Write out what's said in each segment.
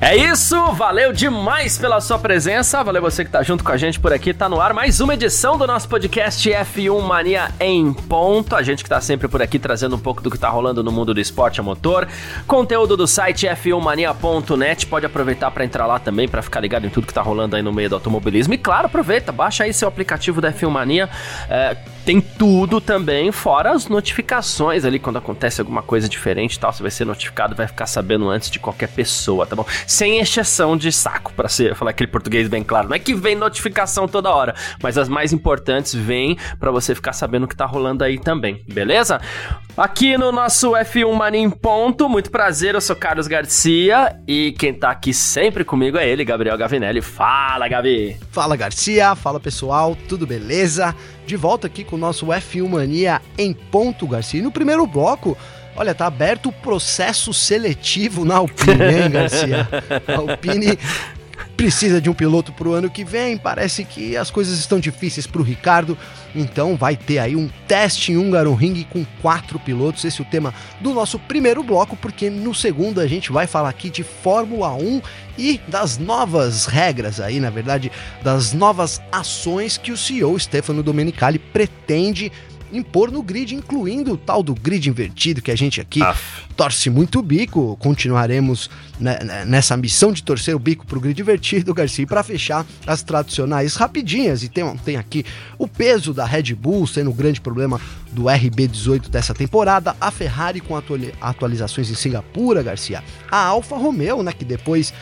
É isso, valeu demais pela sua presença, valeu você que tá junto com a gente por aqui, tá no ar mais uma edição do nosso podcast F1 Mania em ponto, a gente que tá sempre por aqui trazendo um pouco do que tá rolando no mundo do esporte a motor, conteúdo do site f1mania.net, pode aproveitar para entrar lá também para ficar ligado em tudo que tá rolando aí no meio do automobilismo. E claro, aproveita, baixa aí seu aplicativo da F1 Mania, é, tem tudo também, fora as notificações ali, quando acontece alguma coisa diferente e tal, você vai ser notificado, vai ficar sabendo antes de qualquer pessoa, tá bom? Sem exceção de saco, para ser falar aquele português bem claro. Não é que vem notificação toda hora, mas as mais importantes vêm para você ficar sabendo o que tá rolando aí também, beleza? Aqui no nosso F1 Mania em Ponto, muito prazer, eu sou Carlos Garcia e quem tá aqui sempre comigo é ele, Gabriel Gavinelli. Fala, Gavi! Fala, Garcia, fala pessoal, tudo beleza? De volta aqui com o nosso F1 Mania em ponto, Garcia. E no primeiro bloco, olha, tá aberto o processo seletivo na Alpine, hein, Garcia? A Alpine precisa de um piloto para o ano que vem. Parece que as coisas estão difíceis para o Ricardo, então vai ter aí um teste em Hungaroring com quatro pilotos. Esse é o tema do nosso primeiro bloco, porque no segundo a gente vai falar aqui de Fórmula 1 e das novas regras aí, na verdade, das novas ações que o CEO Stefano Domenicali pretende impor no grid, incluindo o tal do grid invertido que a gente aqui Aff. torce muito o bico. Continuaremos nessa missão de torcer o bico para o grid invertido, Garcia, para fechar as tradicionais rapidinhas. E tem, tem aqui o peso da Red Bull sendo o grande problema do RB18 dessa temporada, a Ferrari com atualizações em Singapura, Garcia, a Alfa Romeo, né, que depois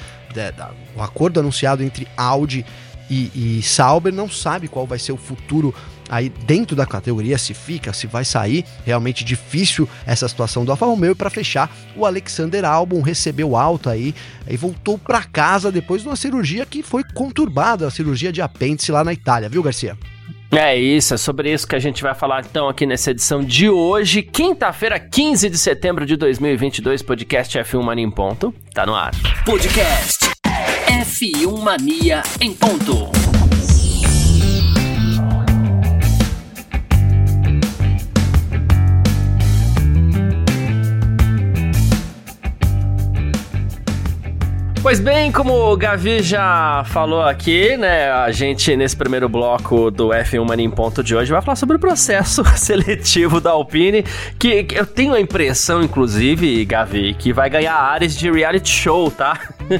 do acordo anunciado entre Audi e, e Sauber não sabe qual vai ser o futuro aí dentro da categoria, se fica, se vai sair. Realmente difícil essa situação do Alfa Romeo. E para fechar, o Alexander Albon recebeu alta aí e voltou para casa depois de uma cirurgia que foi conturbada, a cirurgia de apêndice lá na Itália, viu, Garcia? É isso, é sobre isso que a gente vai falar então aqui nessa edição de hoje, quinta-feira, 15 de setembro de 2022, podcast F1 Mania em ponto, tá no ar. Podcast F1 Mania em ponto. Pois bem, como o Gavi já falou aqui, né, a gente nesse primeiro bloco do F1 Mania em Ponto de hoje vai falar sobre o processo seletivo da Alpine, que, que eu tenho a impressão, inclusive, Gavi, que vai ganhar áreas de reality show, tá?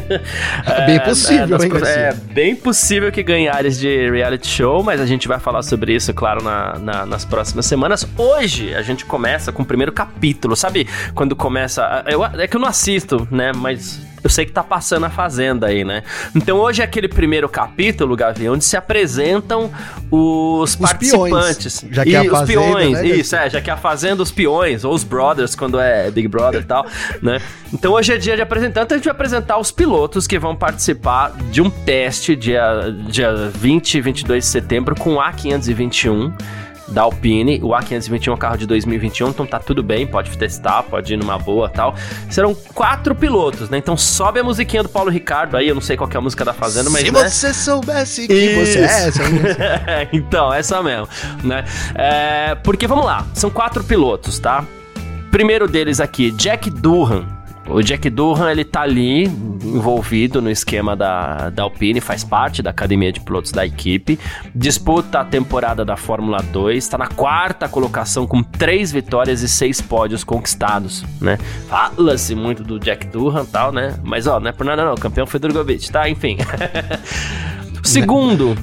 É bem possível, é, hein, É bem possível que ganhe áreas de reality show, mas a gente vai falar sobre isso, claro, na, na, nas próximas semanas. Hoje a gente começa com o primeiro capítulo, sabe? Quando começa. Eu, é que eu não assisto, né? Mas eu sei que tá passando a Fazenda aí, né? Então hoje é aquele primeiro capítulo, Gavi, onde se apresentam os, os participantes. Peões, já que e, é a os fazenda, peões, né? isso, é, já que é a Fazenda, os peões, ou os brothers, quando é Big Brother e tal, né? Então hoje é dia de apresentar, então a gente vai apresentar os pilotos que vão participar de um teste dia, dia 20 e 22 de setembro com o A521 da Alpine. O A521 é um carro de 2021, então tá tudo bem, pode testar, pode ir numa boa tal. Serão quatro pilotos, né? Então sobe a musiquinha do Paulo Ricardo aí, eu não sei qual é a música da Fazenda, mas. Se né? você soubesse que Isso. você é essa. então, essa mesmo, né? É, porque vamos lá, são quatro pilotos, tá? Primeiro deles aqui, Jack Durham o Jack Durham, ele tá ali envolvido no esquema da, da Alpine, faz parte da academia de pilotos da equipe, disputa a temporada da Fórmula 2, está na quarta colocação com três vitórias e seis pódios conquistados, né? Fala-se muito do Jack Durham e tal, né? Mas ó, não é por nada não, o campeão foi Drogovic, tá? Enfim. Segundo,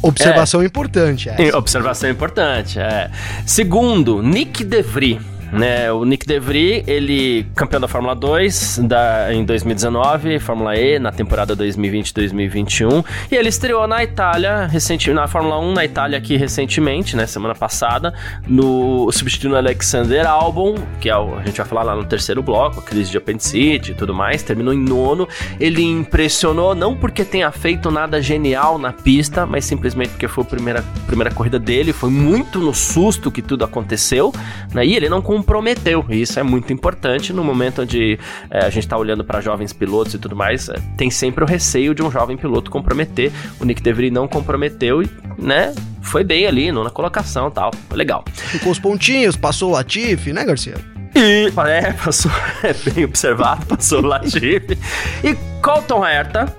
Observação é, importante. Essa. Observação importante, é. Segundo, Nick DeVry né? O Nick DeVry, ele campeão da Fórmula 2 da, em 2019, Fórmula E na temporada 2020-2021, e ele estreou na Itália recentemente, na Fórmula 1 na Itália aqui recentemente, né, semana passada, no substituindo Alexander Albon, que é o, a gente vai falar lá no terceiro bloco, a crise de apendicite e tudo mais, terminou em nono. Ele impressionou não porque tenha feito nada genial na pista, mas simplesmente porque foi a primeira, primeira corrida dele, foi muito no susto que tudo aconteceu, né? E ele não comprometeu. E isso é muito importante no momento onde é, a gente está olhando para jovens pilotos e tudo mais. É, tem sempre o receio de um jovem piloto comprometer. O Nick DeVry não comprometeu e, né, foi bem ali, na colocação tal. Legal. Ficou os pontinhos, passou o Latifi, né, Garcia? E, é, passou, é bem observado, passou o Latifi. E Colton Herta,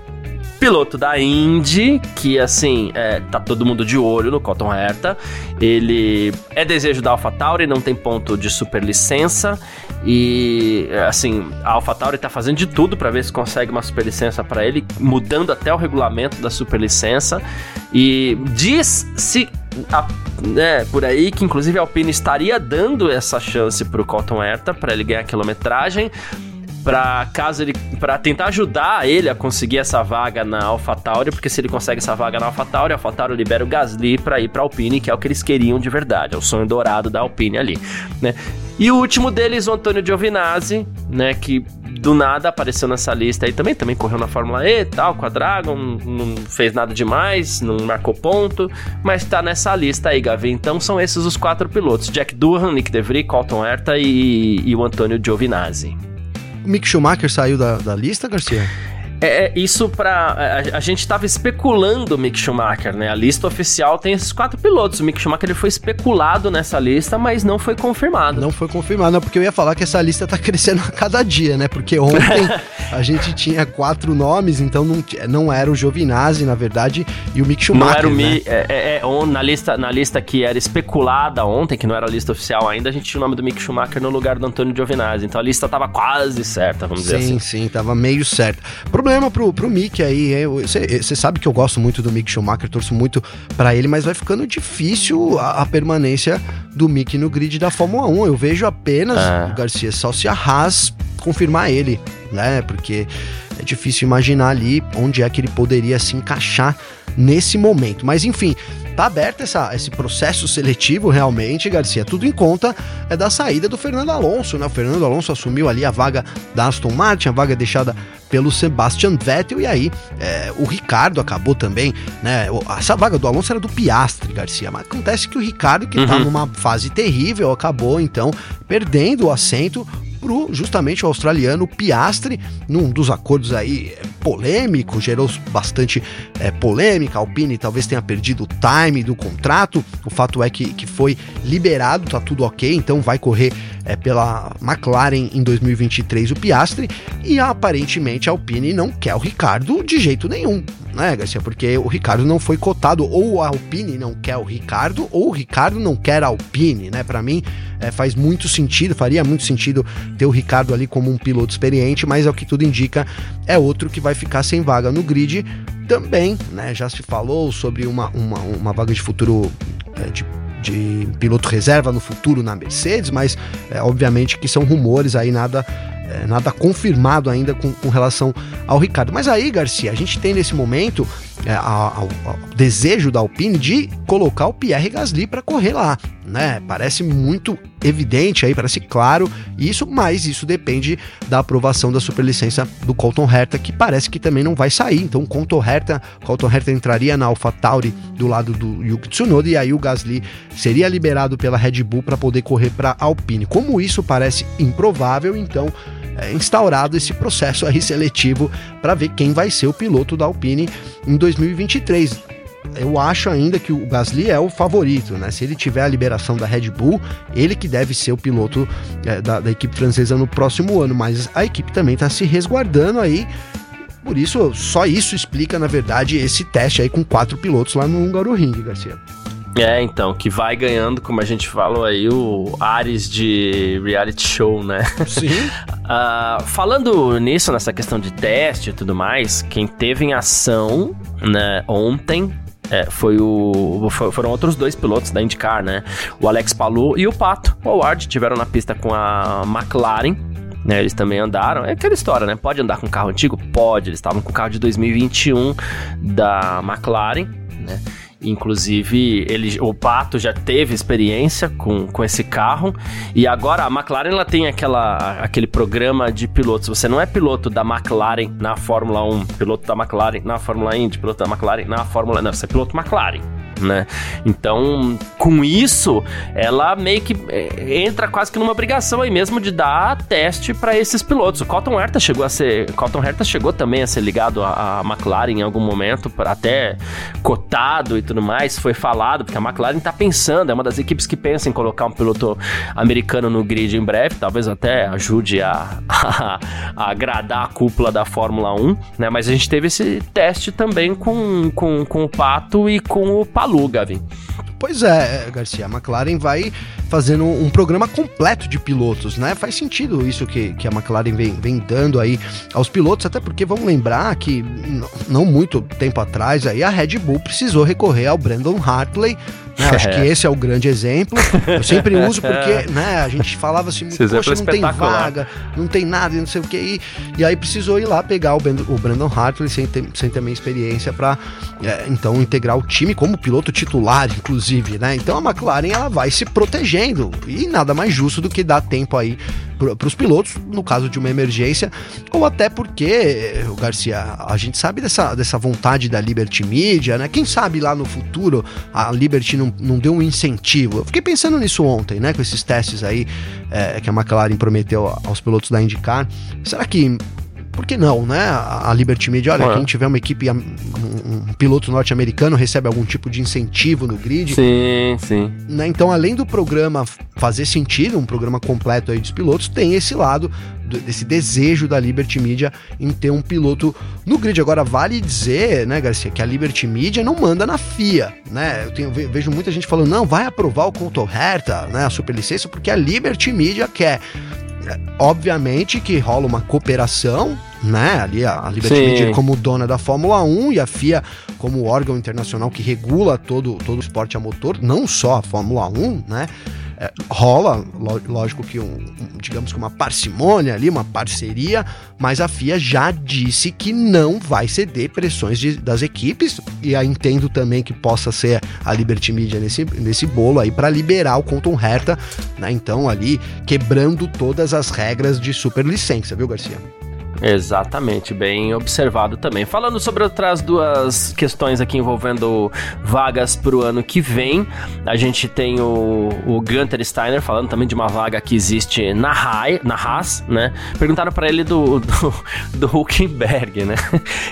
piloto da Indy, que assim, é, tá todo mundo de olho no Cotton Herta. Ele é desejo da AlphaTauri, não tem ponto de superlicença. E assim, a AlphaTauri tá fazendo de tudo para ver se consegue uma superlicença para ele, mudando até o regulamento da superlicença. E diz-se né, por aí que inclusive a Alpine estaria dando essa chance pro Cotton Herta para ele ganhar quilometragem para caso ele para tentar ajudar ele a conseguir essa vaga na AlphaTauri, porque se ele consegue essa vaga na AlphaTauri, a AlphaTauri libera o Gasly para ir para Alpine, que é o que eles queriam de verdade, é o sonho dourado da Alpine ali, né? E o último deles, o Antônio Giovinazzi, né, que do nada apareceu nessa lista aí também, também correu na Fórmula E, tal, com a Dragon, não fez nada demais, não marcou ponto, mas tá nessa lista aí, Gavi. Então são esses os quatro pilotos: Jack Durham, Nick DeVry, Colton Herta e, e o Antônio Giovinazzi. Mick Schumacher saiu da, da lista, Garcia? É, é, isso para a, a, gente estava especulando o Mick Schumacher, né? A lista oficial tem esses quatro pilotos. O Mick Schumacher ele foi especulado nessa lista, mas não foi confirmado. Não foi confirmado, não, porque eu ia falar que essa lista tá crescendo a cada dia, né? Porque ontem a gente tinha quatro nomes, então não, não era o Giovinazzi, na verdade, e o Mick Schumacher. Não era o né? Mi, é, é, é na, lista, na lista que era especulada ontem, que não era a lista oficial ainda, a gente tinha o nome do Mick Schumacher no lugar do Antônio Giovinazzi. Então a lista tava quase certa, vamos sim, dizer assim. Sim, sim, tava meio certa. Problema problema pro, pro Mick aí. Você sabe que eu gosto muito do Mick Schumacher, torço muito para ele, mas vai ficando difícil a, a, permanência do Mick no grid da Fórmula 1. Eu vejo apenas é. o Garcia só se a Haas confirmar ele, né? Porque é difícil imaginar ali onde é que ele poderia se encaixar nesse momento. Mas enfim, tá aberto essa, esse processo seletivo realmente, Garcia. Tudo em conta é da saída do Fernando Alonso, né? O Fernando Alonso assumiu ali a vaga da Aston Martin, a vaga deixada pelo Sebastian Vettel e aí é, o Ricardo acabou também, né? Essa vaga do Alonso era do Piastri, Garcia, mas acontece que o Ricardo, que tá uhum. tá numa fase terrível, acabou então perdendo o assento pro justamente o australiano Piastri, num dos acordos aí é, polêmico, gerou bastante é, polêmica. A Alpine talvez tenha perdido o time do contrato. O fato é que, que foi liberado, tá tudo ok, então vai correr é, pela McLaren em 2023 o Piastri. E aparentemente a Alpine não quer o Ricardo de jeito nenhum né, Garcia? Porque o Ricardo não foi cotado, ou a Alpine não quer o Ricardo, ou o Ricardo não quer a Alpine, né? Para mim é, faz muito sentido, faria muito sentido ter o Ricardo ali como um piloto experiente, mas é o que tudo indica, é outro que vai ficar sem vaga no grid também, né? Já se falou sobre uma, uma, uma vaga de futuro é, de de piloto reserva no futuro na Mercedes, mas é, obviamente que são rumores aí, nada é, nada confirmado ainda com, com, relação ao Ricardo. Mas aí, Garcia, a gente tem nesse momento é, o desejo da Alpine de colocar o Pierre Gasly para correr lá, né? Parece muito evidente aí, parece claro isso, mas isso depende da aprovação da superlicença do Colton Herta, que parece que também não vai sair. Então, Colton Herta, Colton Herta entraria na AlphaTauri do lado do Yuki Tsunoda e aí o Gasly seria liberado pela Red Bull para poder correr para Alpine. Como isso parece improvável, então instaurado esse processo aí seletivo para ver quem vai ser o piloto da Alpine em 2023 eu acho ainda que o Gasly é o favorito, né? Se ele tiver a liberação da Red Bull, ele que deve ser o piloto é, da, da, equipe francesa no próximo ano, mas a equipe também está se resguardando aí. Por isso, só isso explica, na verdade, esse teste aí com quatro pilotos lá no Húngaro Ring, Garcia. É, então, que vai ganhando, como a gente falou aí, o Ares de reality show, né? Sim. uh, falando nisso, nessa questão de teste e tudo mais, quem teve em ação, né, ontem, é, foi o. Foram outros dois pilotos da IndyCar, né? O Alex Palou e o Pato Howard tiveram na pista com a McLaren. Né, eles também andaram. É aquela história, né? Pode andar com carro antigo? Pode. Eles estavam com o carro de 2021 da McLaren, né? Inclusive, ele, o Pato já teve experiência com, com esse carro. E agora a McLaren ela tem aquela, aquele programa de pilotos. Você não é piloto da McLaren na Fórmula 1, piloto da McLaren na Fórmula Indy, piloto da McLaren na Fórmula. Não, você é piloto McLaren. Né? Então, com isso, ela meio que é, entra quase que numa obrigação aí mesmo de dar teste para esses pilotos. O Cotton Herta chegou a ser, Cotton Herta chegou também a ser ligado à, McLaren em algum momento, até cotado e tudo mais, foi falado, porque a McLaren tá pensando, é uma das equipes que pensa em colocar um piloto americano no grid em breve, talvez até ajude a, a, a agradar a cúpula da Fórmula 1, né? Mas a gente teve esse teste também com, com, com o Pato e com o Palu, Gavin. Pois é, Garcia, a McLaren vai fazendo um programa completo de pilotos, né? Faz sentido isso que, que a McLaren vem, vem dando aí aos pilotos, até porque vamos lembrar que não muito tempo atrás aí a Red Bull precisou recorrer ao Brandon Hartley né? Acho que esse é o grande exemplo. Eu sempre uso porque né, a gente falava assim, Esse poxa, não tem vaga, não tem nada, não sei o que. E, e aí precisou ir lá pegar o, o Brandon Hartley sem ter, sem minha experiência para é, então integrar o time como piloto titular, inclusive, né? Então a McLaren ela vai se protegendo e nada mais justo do que dar tempo aí para os pilotos, no caso de uma emergência, ou até porque, o Garcia, a gente sabe dessa, dessa vontade da Liberty Media, né? Quem sabe lá no futuro a Liberty não, não deu um incentivo. Eu fiquei pensando nisso ontem, né? Com esses testes aí é, que a McLaren prometeu aos pilotos da IndyCar. Será que por que não, né? A Liberty Media, olha, é. quem tiver uma equipe, um, piloto norte-americano recebe algum tipo de incentivo no grid. Sim, sim. Né? Então, além do programa fazer sentido, um programa completo aí dos pilotos, tem esse lado desse desejo da Liberty Media em ter um piloto no grid. Agora, vale dizer, né, Garcia, que a Liberty Media não manda na FIA, né? Eu tenho, vejo muita gente falando, não, vai aprovar o Conto Herta, né, a superlicença, porque a Liberty Media quer obviamente que rola uma cooperação, né? Ali a, a Liberty Sim. Media como dona da Fórmula 1 e a FIA como órgão internacional que regula todo, todo o esporte a motor, não só a Fórmula 1, né? É, rola, lógico que um, um, digamos que uma parcimônia ali, uma parceria, mas a FIA já disse que não vai ceder pressões de, das equipes e aí entendo também que possa ser a Liberty Media nesse, nesse bolo aí para liberar o Conton Herta, né? Então ali quebrando todas as regras de superlicença, viu, Garcia? Exatamente, bem observado também. Falando sobre outras duas questões aqui envolvendo vagas para o ano que vem, a gente tem o, o Gunter Steiner falando também de uma vaga que existe na, Rai, na Haas, né? Perguntaram para ele do, do, do Huckenberg, né?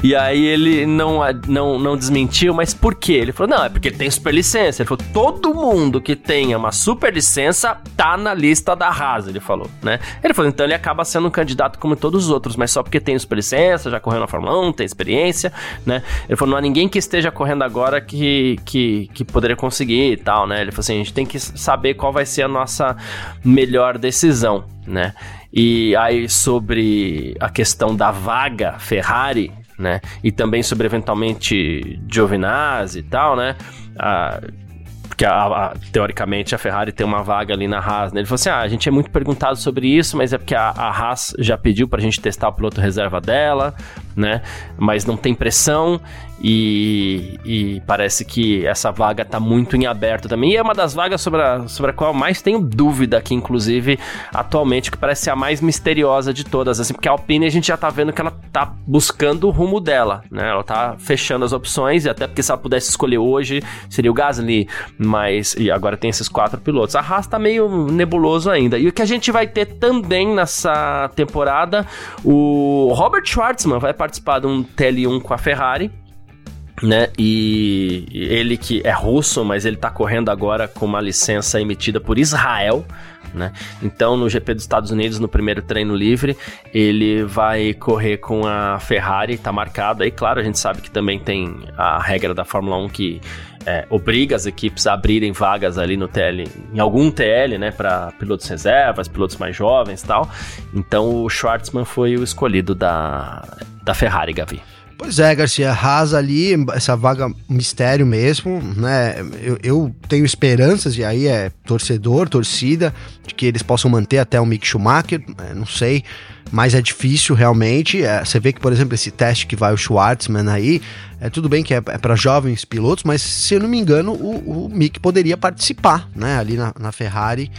E aí ele não, não, não desmentiu, mas por quê? Ele falou, não, é porque ele tem superlicença. Ele falou, todo mundo que tenha uma superlicença tá na lista da Haas, ele falou, né? Ele falou, então ele acaba sendo um candidato como todos os outros, mas só porque tem superlicença, já correu na Fórmula 1, tem experiência, né? Ele falou, não há ninguém que esteja correndo agora que, que, que poderia conseguir e tal, né? Ele falou assim, a gente tem que saber qual vai ser a nossa melhor decisão, né? E aí sobre a questão da vaga Ferrari, né? E também sobre eventualmente Giovinazzi e tal, né? Ah, porque a, a, teoricamente a Ferrari tem uma vaga ali na Haas, né? Ele falou assim: ah, a gente é muito perguntado sobre isso, mas é porque a, a Haas já pediu pra gente testar o piloto reserva dela, né? Mas não tem pressão e, e, parece que essa vaga está muito em aberto também. E é uma das vagas sobre a, sobre a qual mais tenho dúvida aqui, inclusive, atualmente, que parece ser a mais misteriosa de todas, assim, porque a Alpine a gente já está vendo que ela está buscando o rumo dela, né? Ela está fechando as opções, e até porque se ela pudesse escolher hoje, seria o Gasly, mas e agora tem esses quatro pilotos. A Haas tá meio nebuloso ainda. E o que a gente vai ter também nessa temporada, o Robert Schwartzman vai participar de um TL1 com a Ferrari, né? E ele que é russo, mas ele tá correndo agora com uma licença emitida por Israel, né? Então, no GP dos Estados Unidos, no primeiro treino livre, ele vai correr com a Ferrari, tá marcado aí. Claro, a gente sabe que também tem a regra da Fórmula 1 que é, obriga as equipes a abrirem vagas ali no TL, em algum TL, né, para pilotos reservas, pilotos mais jovens tal. Então, o Schwartzman foi o escolhido da, da Ferrari, Gavi. Pois é, Garcia, Haas ali, essa vaga mistério mesmo, né? Eu, eu, tenho esperanças, e aí é torcedor, torcida, de que eles possam manter até o Mick Schumacher, é, não sei, mas é difícil realmente. É, você vê que, por exemplo, esse teste que vai o Schwartzman aí, é tudo bem que é, é para jovens pilotos, mas se eu não me engano, o, o Mick poderia participar, né? Ali na, na Ferrari.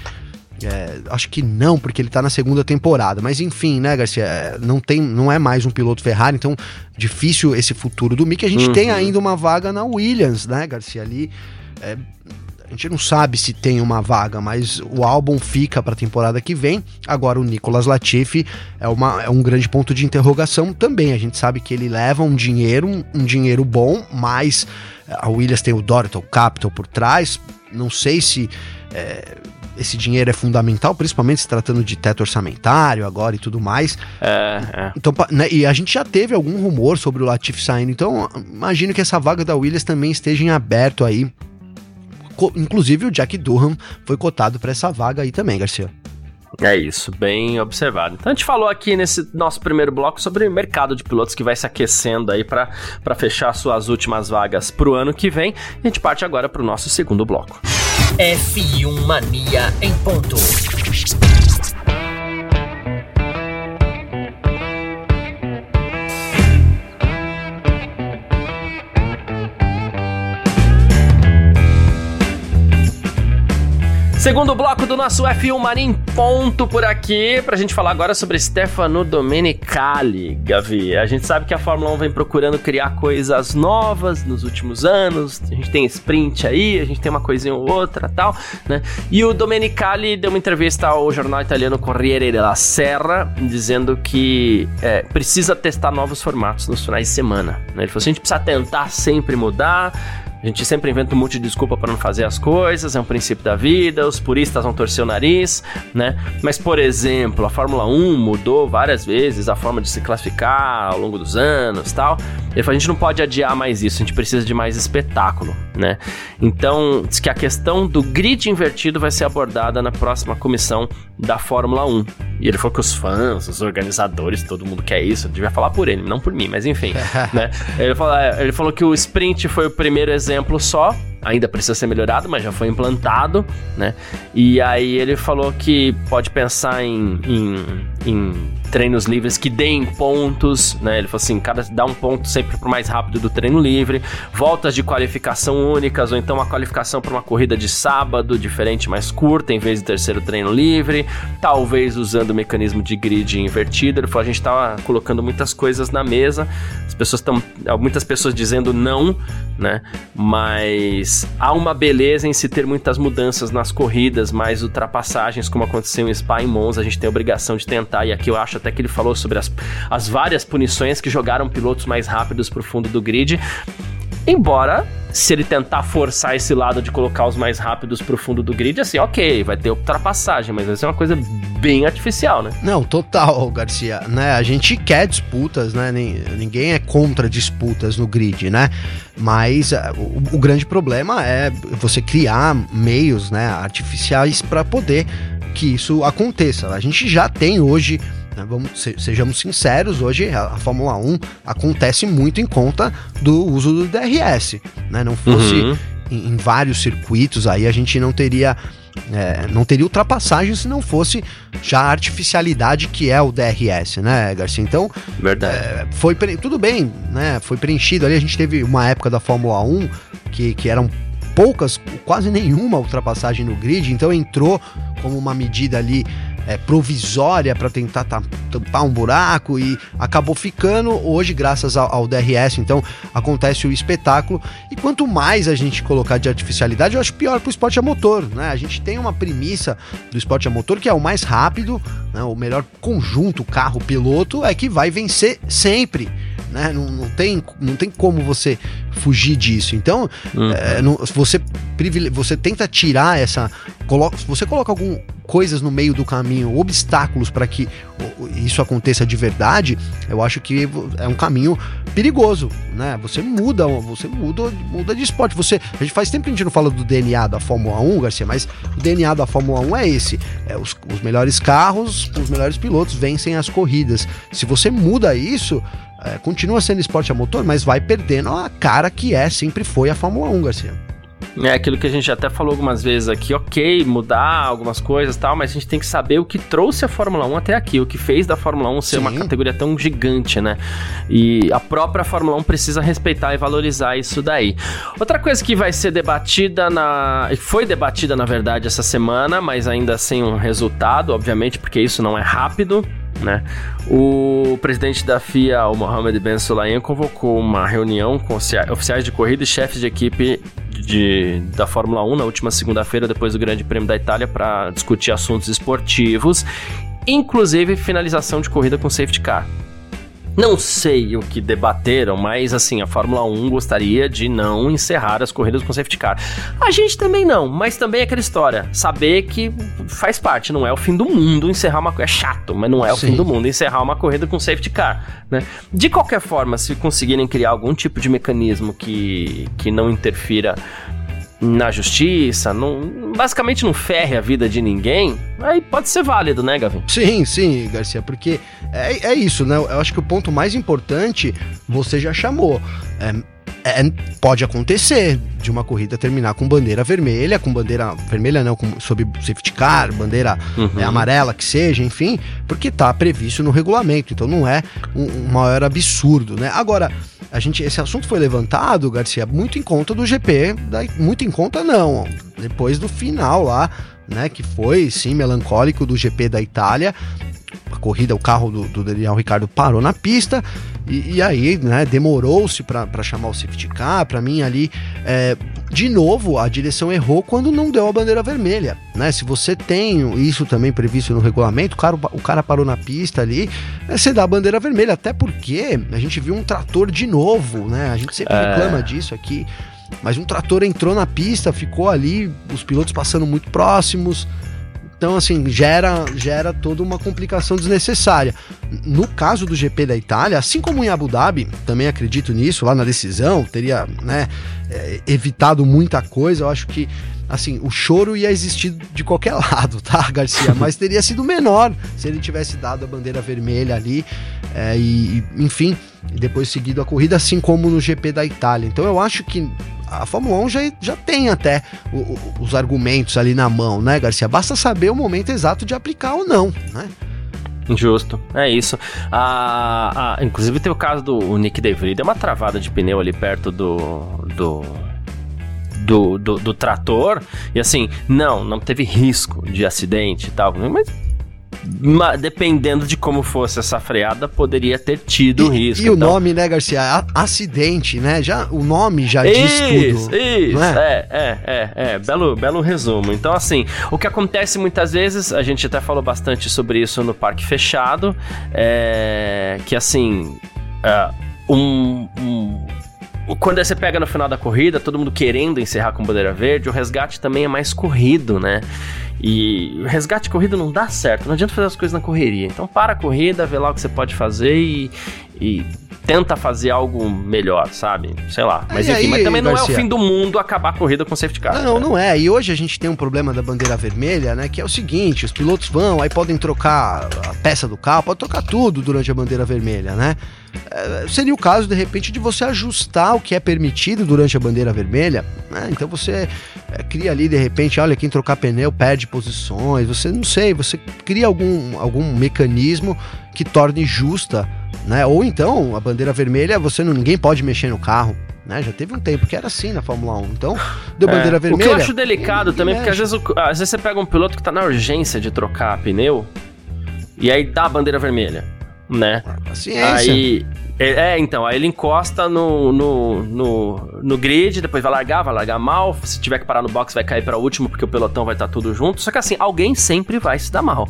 É, acho que não, porque ele tá na segunda temporada. Mas enfim, né, Garcia? É, não, tem, não é mais um piloto Ferrari, então difícil esse futuro do Mick. A gente uhum. tem ainda uma vaga na Williams, né, Garcia? Ali é, a gente não sabe se tem uma vaga, mas o álbum fica para a temporada que vem. Agora o Nicolas Latifi é, uma, é um grande ponto de interrogação também. A gente sabe que ele leva um dinheiro, um, um dinheiro bom, mas a Williams tem o Dorital Capital por trás. Não sei se é, esse dinheiro é fundamental, principalmente se tratando de teto orçamentário agora e tudo mais. É, é. Então, né, e a gente já teve algum rumor sobre o Latifi saindo, então imagino que essa vaga da Williams também esteja em aberto aí Inclusive o Jack Durham foi cotado para essa vaga aí também, Garcia. É isso, bem observado. Então a gente falou aqui nesse nosso primeiro bloco sobre o mercado de pilotos que vai se aquecendo aí para fechar suas últimas vagas para o ano que vem. E a gente parte agora para o nosso segundo bloco. F1 Mania em ponto. Segundo bloco do nosso F1 Marim ponto por aqui, pra gente falar agora sobre Stefano Domenicali, Gavi. A gente sabe que a Fórmula 1 vem procurando criar coisas novas nos últimos anos. A gente tem sprint aí, a gente tem uma coisinha ou outra tal, né? E o Domenicali deu uma entrevista ao jornal italiano Corriere della Serra, dizendo que é, precisa testar novos formatos nos finais de semana. Né? Ele falou assim: a gente precisa tentar sempre mudar a gente sempre inventa um monte de desculpa para não fazer as coisas, é um princípio da vida, os puristas vão torcer o nariz, né? Mas, por exemplo, a Fórmula 1 mudou várias vezes a forma de se classificar ao longo dos anos tal. Ele falou, a gente não pode adiar mais isso, a gente precisa de mais espetáculo, né? Então, diz que a questão do grid invertido vai ser abordada na próxima comissão da Fórmula 1. E ele falou que os fãs, os organizadores, todo mundo quer isso, eu devia falar por ele, não por mim, mas enfim, né? Ele falou, é, ele falou que o sprint foi o primeiro exemplo exemplo só, ainda precisa ser melhorado, mas já foi implantado, né? E aí ele falou que pode pensar em, em, em treinos livres que deem pontos, né? Ele falou assim, cada dá um ponto sempre pro mais rápido do treino livre, voltas de qualificação únicas ou então uma qualificação para uma corrida de sábado diferente, mais curta, em vez de terceiro treino livre, talvez usando o mecanismo de grid invertido. Ele falou, a gente tá colocando muitas coisas na mesa, as pessoas estão, muitas pessoas dizendo não, né? Mas há uma beleza em se ter muitas mudanças nas corridas, mais ultrapassagens, como aconteceu em Spa e Monza, a gente tem a obrigação de tentar, e aqui eu acho até que ele falou sobre as, as várias punições que jogaram pilotos mais rápidos para o fundo do grid. Embora, se ele tentar forçar esse lado de colocar os mais rápidos pro fundo do grid, assim, ok, vai ter ultrapassagem, mas vai ser uma coisa bem artificial, né? Não, total, Garcia, né? A gente quer disputas, né? Ninguém é contra disputas no grid, né? Mas uh, o, o, grande problema é você criar meios, né, artificiais para poder que isso aconteça. A gente já tem hoje né? Vamos, sejamos sinceros, hoje a, a, Fórmula 1 acontece muito em conta do uso do DRS. Né? Não fosse uhum. em, em, vários circuitos, aí a gente não teria. É, não teria ultrapassagem se não fosse já a artificialidade que é o DRS, né, Garcia? Então, Verdade. É, foi tudo bem, né? Foi preenchido ali. A gente teve uma época da Fórmula 1 que, que eram poucas, quase nenhuma ultrapassagem no grid, então entrou como uma medida ali é, provisória para tentar tampar um buraco e acabou ficando hoje graças ao, ao, DRS. Então acontece o espetáculo e quanto mais a gente colocar de artificialidade, eu acho pior para o esporte a motor. Né? A gente tem uma premissa do esporte a motor que é o mais rápido, né? o melhor conjunto carro-piloto é que vai vencer sempre né? Não, não, tem, não tem como você fugir disso. Então, uhum. é, não, você, você tenta tirar essa. Coloca, você coloca algum coisas no meio do caminho, obstáculos para que isso aconteça de verdade, eu acho que é um caminho perigoso, né? Você muda, você muda, muda de esporte. Você, a gente faz tempo que a gente não fala do DNA da Fórmula 1, Garcia, mas o DNA da Fórmula 1 é esse: é os, os melhores carros, os melhores pilotos vencem as corridas. Se você muda isso, é, continua sendo esporte a motor, mas vai perdendo a cara que é, sempre foi a Fórmula 1, Garcia. É aquilo que a gente até falou algumas vezes aqui, ok, mudar algumas coisas tal, mas a gente tem que saber o que trouxe a Fórmula 1 até aqui, o que fez da Fórmula 1 ser Sim. uma categoria tão gigante, né? E a própria Fórmula 1 precisa respeitar e valorizar isso daí. Outra coisa que vai ser debatida na. foi debatida, na verdade, essa semana, mas ainda sem um resultado, obviamente, porque isso não é rápido né? O presidente da FIA, o Mohamed Ben Sulayem, convocou uma reunião com oficiais de corrida e chefes de equipe de, da Fórmula 1 na última segunda-feira, depois do Grande Prêmio da Itália, para discutir assuntos esportivos, inclusive finalização de corrida com safety car. Não sei o que debateram, mas assim, a Fórmula 1 gostaria de não encerrar as corridas com safety car. A gente também não, mas também é aquela história, saber que faz parte, não é o fim do mundo encerrar uma. É chato, mas não é o Sim. fim do mundo encerrar uma corrida com safety car, né? De qualquer forma, se conseguirem criar algum tipo de mecanismo que, que não interfira na justiça, não, basicamente não ferre a vida de ninguém, aí pode ser válido, né, Gavin? Sim, sim, Garcia, porque é, é isso, né? Eu acho que o ponto mais importante você já chamou. É, é, pode acontecer de uma corrida terminar com bandeira vermelha, com bandeira vermelha não, com, sob safety car, bandeira uhum. é, amarela que seja, enfim, porque tá previsto no regulamento, então não é um, um maior absurdo, né? Agora, a gente, esse assunto foi levantado, Garcia, muito em conta do GP, da, muito em conta não, depois do final lá, né, que foi sim melancólico do GP da Itália, a corrida, o carro do, do Daniel Ricardo parou na pista e, e aí, né, demorou-se para chamar o safety car. Para mim, ali, é, de novo, a direção errou quando não deu a bandeira vermelha, né? Se você tem isso também previsto no regulamento, o cara, o cara parou na pista ali, né, você dá a bandeira vermelha, até porque a gente viu um trator de novo, né? A gente sempre é... reclama disso aqui. Mas um trator entrou na pista, ficou ali, os pilotos passando muito próximos, então, assim, gera, gera toda uma complicação desnecessária. No caso do GP da Itália, assim como em Abu Dhabi, também acredito nisso, lá na decisão, teria né, é, evitado muita coisa. Eu acho que assim, o choro ia existir de qualquer lado, tá, Garcia? Mas teria sido menor se ele tivesse dado a bandeira vermelha ali é, e, enfim, depois seguido a corrida, assim como no GP da Itália. Então eu acho que a Fórmula 1 já, já tem até o, o, os argumentos ali na mão, né, Garcia? Basta saber o momento exato de aplicar ou não, né? Justo, é isso. Ah, ah, inclusive tem o caso do Nick DeVry, deu uma travada de pneu ali perto do, do, do, do, do trator, e assim, não, não teve risco de acidente e tal, mas dependendo de como fosse essa freada, poderia ter tido e, risco. E o então. nome, né, Garcia? acidente, né? Já, o nome já isso, diz tudo. Isso, é? é? É, é, é, Belo, belo resumo. Então, assim, o que acontece muitas vezes, a gente até falou bastante sobre isso no parque fechado, é que assim. Uh, um, um quando você pega no final da corrida, todo mundo querendo encerrar com bandeira verde, o resgate também é mais corrido, né? E o resgate corrido não dá certo, não adianta fazer as coisas na correria. Então para a corrida, vê lá o que você pode fazer e, e tenta fazer algo melhor, sabe? Sei lá. Mas enfim, aí, mas também não Garcia? é o fim do mundo acabar a corrida com safety car. Não, né? não é. E hoje a gente tem um problema da bandeira vermelha, né? Que é o seguinte: os pilotos vão, aí podem trocar a peça do carro, pode trocar tudo durante a bandeira vermelha, né? É, seria o caso, de repente, de você ajustar o que é permitido durante a bandeira vermelha. Né? Então você é, cria ali, de repente, olha, quem trocar pneu perde posições. Você não sei, você cria algum, algum mecanismo que torne justa né? Ou então, a bandeira vermelha, você não ninguém pode mexer no carro. Né? Já teve um tempo que era assim na Fórmula 1. Então, deu é, bandeira vermelha. O que eu acho delicado também, porque às vezes, às vezes você pega um piloto que tá na urgência de trocar pneu e aí dá a bandeira vermelha, né? Paciência. Aí, é, é, então, aí ele encosta no, no, no, no, grid, depois vai largar, vai largar mal. Se tiver que parar no box, vai cair para último, porque o pelotão vai estar tá tudo junto. Só que assim, alguém sempre vai se dar mal.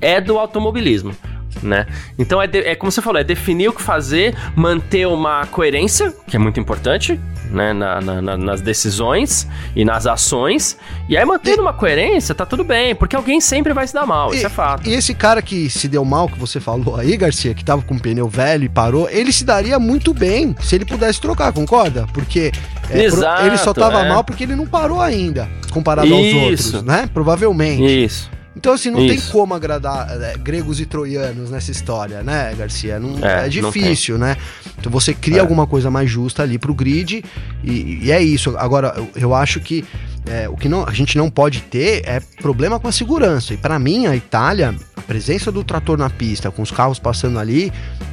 É, é do automobilismo né? Então é, de, é como você falou, é definir o que fazer, manter uma coerência, que é muito importante, né? Na, na, nas decisões e nas ações. E aí, mantendo e... uma coerência, tá tudo bem, porque alguém sempre vai se dar mal, e, isso é fato. E esse cara que se deu mal, que você falou aí, Garcia, que tava com um pneu velho e parou, ele se daria muito bem se ele pudesse trocar, concorda? Porque é, Exato, ele só tava é. mal porque ele não parou ainda, comparado isso. aos outros, né? Provavelmente. Isso. Então, assim, não Isso. tem como agradar é, gregos e troianos nessa história, né, Garcia? Não, é, é difícil, né? Então você cria é. alguma coisa mais justa ali pro grid e, e é isso. Agora, eu, eu acho que é, o que não, a gente não pode ter é problema com a segurança. E para mim, a Itália, a presença do trator na pista, com os carros passando ali,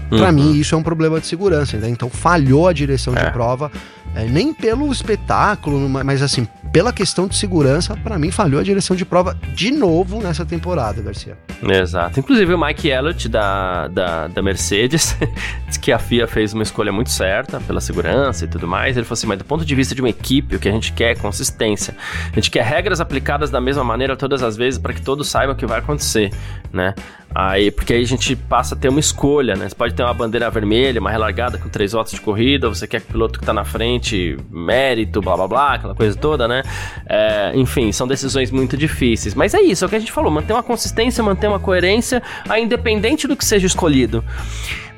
para uhum. mim isso é um problema de segurança. Né? Então falhou a direção de é. prova É, nem pelo espetáculo, mas assim, pela questão de segurança, para mim falhou a direção de prova de novo nessa temporada, Garcia. Exato. Inclusive o Mike Elliott da, da, da Mercedes disse que a FIA fez uma escolha muito certa pela segurança e tudo mais. Ele falou assim: mas do ponto de vista de uma equipe, o que a gente quer é consistência. A gente quer regras aplicadas da mesma maneira todas as vezes para que todos saibam o que vai acontecer, né? Aí, porque aí a gente passa a ter uma escolha, né? Você pode ter uma bandeira vermelha, uma relargada com três votos de corrida, você quer que o piloto que tá na frente, mérito, blá blá blá, aquela coisa toda, né? É, enfim, são decisões muito difíceis. Mas é isso, é o que a gente falou, manter uma consistência, manter uma coerência, independente do que seja escolhido.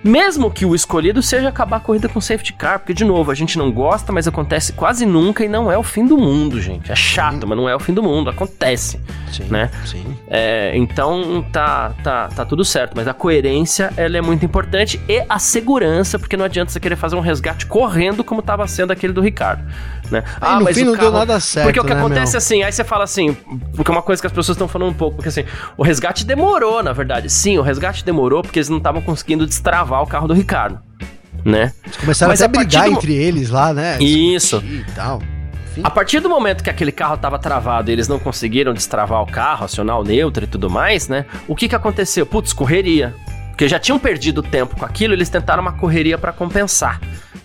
Mesmo que o escolhido seja acabar a corrida com safety car, porque, de novo, a gente não gosta, mas acontece quase nunca e não é o fim do mundo, gente. É chato, sim. mas não é o fim do mundo, acontece. Sim, né? Sim. É, então tá, tá, tá tudo certo, mas a coerência ela é muito importante e a segurança, porque não adianta você querer fazer um resgate correndo como estava sendo aquele do Ricardo. Né? ah, no mas fim não carro... deu nada certo. Porque o que né, acontece meu? assim, aí você fala assim, porque é uma coisa que as pessoas estão falando um pouco, porque assim, o resgate demorou, na verdade. Sim, o resgate demorou porque eles não estavam conseguindo destravar o carro do Ricardo né? Eles começaram Mas até a brigar do... entre eles lá, né? Isso. E tal. A partir do momento que aquele carro estava travado e eles não conseguiram destravar o carro, acionar o neutro e tudo mais, né? O que que aconteceu? Putz, correria. Porque já tinham perdido tempo com aquilo, eles tentaram uma correria para compensar,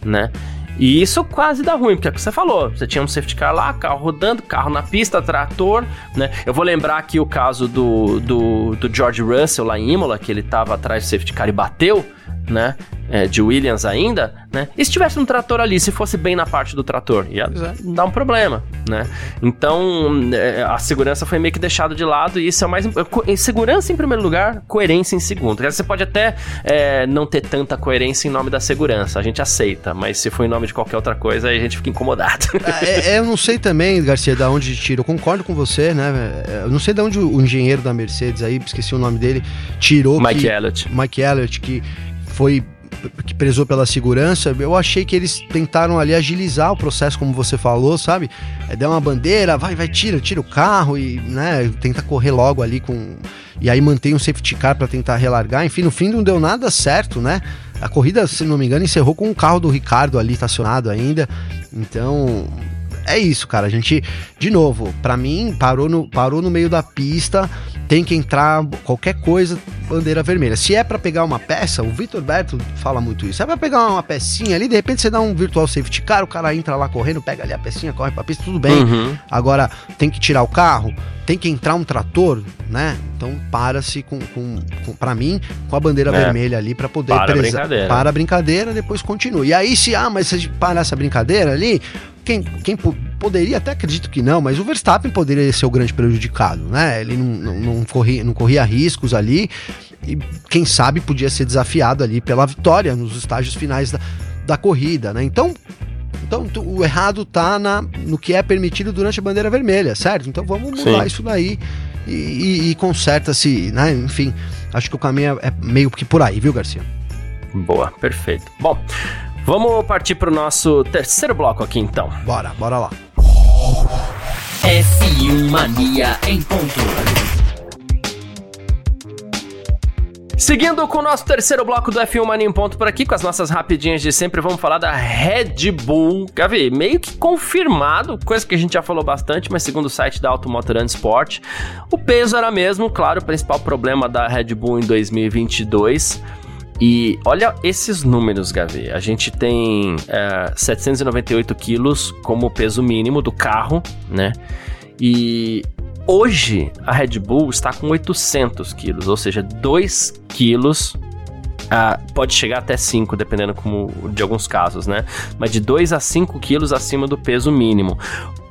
né? E isso quase dá ruim, porque é o que você falou. Você tinha um safety car lá, carro rodando, carro na pista, trator, né? Eu vou lembrar aqui o caso do, do, do George Russell lá em Imola, que ele tava atrás do safety car e bateu, né? é, de Williams ainda, né? E se tivesse um trator ali, se fosse bem na parte do trator, ia é. dar um problema, né? Então, é, a segurança foi meio que deixada de lado e isso é o mais... Segurança em primeiro lugar, coerência em segundo. Você pode até é, não ter tanta coerência em nome da segurança, a gente aceita, mas se for em nome de qualquer outra coisa, aí a gente fica incomodado. É, eu não sei também, Garcia, da onde tira. Eu concordo com você, né? Eu não sei de onde o engenheiro da Mercedes aí, esqueci o nome dele, tirou Mike que... Elliott. Mike Elliott, que foi que prezou pela segurança, eu achei que eles tentaram ali agilizar o processo, como você falou, sabe? É, der uma bandeira, vai, vai, tira, tira o carro e, né, tenta correr logo ali com. E aí mantém um safety car para tentar relargar. Enfim, no fim não deu nada certo, né? A corrida, se não me engano, encerrou com o carro do Ricardo ali estacionado ainda. Então, é isso, cara. A gente, de novo, para mim, parou no, parou no meio da pista, tem que entrar qualquer coisa, bandeira vermelha. Se é para pegar uma peça, o Vitor Berto fala muito isso. É pra pegar uma pecinha ali, de repente você dá um virtual safety car, o cara entra lá correndo, pega ali a pecinha, corre pra pista, tudo bem. Uhum. Agora, tem que tirar o carro, tem que entrar um trator, né? Então para-se com, com, com para mim, com a bandeira é. vermelha ali para poder para presa, a brincadeira. para a brincadeira, depois continua. E aí se ah, mas se parar essa brincadeira ali, quem, quem poderia, até acredito que não, mas o Verstappen poderia ser o grande prejudicado, né? Ele não, não, não, corria, não corria riscos ali e quem sabe podia ser desafiado ali pela vitória nos estágios finais da, da corrida, né? Então, então o errado tá na, no que é permitido durante a bandeira vermelha, certo? Então vamos mudar Sim. isso daí e, e, e conserta-se, né? Enfim, acho que o caminho é meio que por aí, viu, Garcia? Boa, perfeito. Bom, Vamos partir para o nosso terceiro bloco aqui então. Bora, bora lá. F1 Mania em ponto. Seguindo com o nosso terceiro bloco do F1 Mania em ponto por aqui, com as nossas rapidinhas de sempre, vamos falar da Red Bull. Gavi, meio que confirmado, coisa que a gente já falou bastante, mas segundo o site da Automotor and Sport, o peso era mesmo, claro, o principal problema da Red Bull em 2022 e olha esses números, Gavi. A gente tem é, 798 quilos como peso mínimo do carro, né? E hoje a Red Bull está com 800 quilos, ou seja, 2 quilos Uh, pode chegar até 5, dependendo como, de alguns casos, né? Mas de 2 a 5 quilos acima do peso mínimo.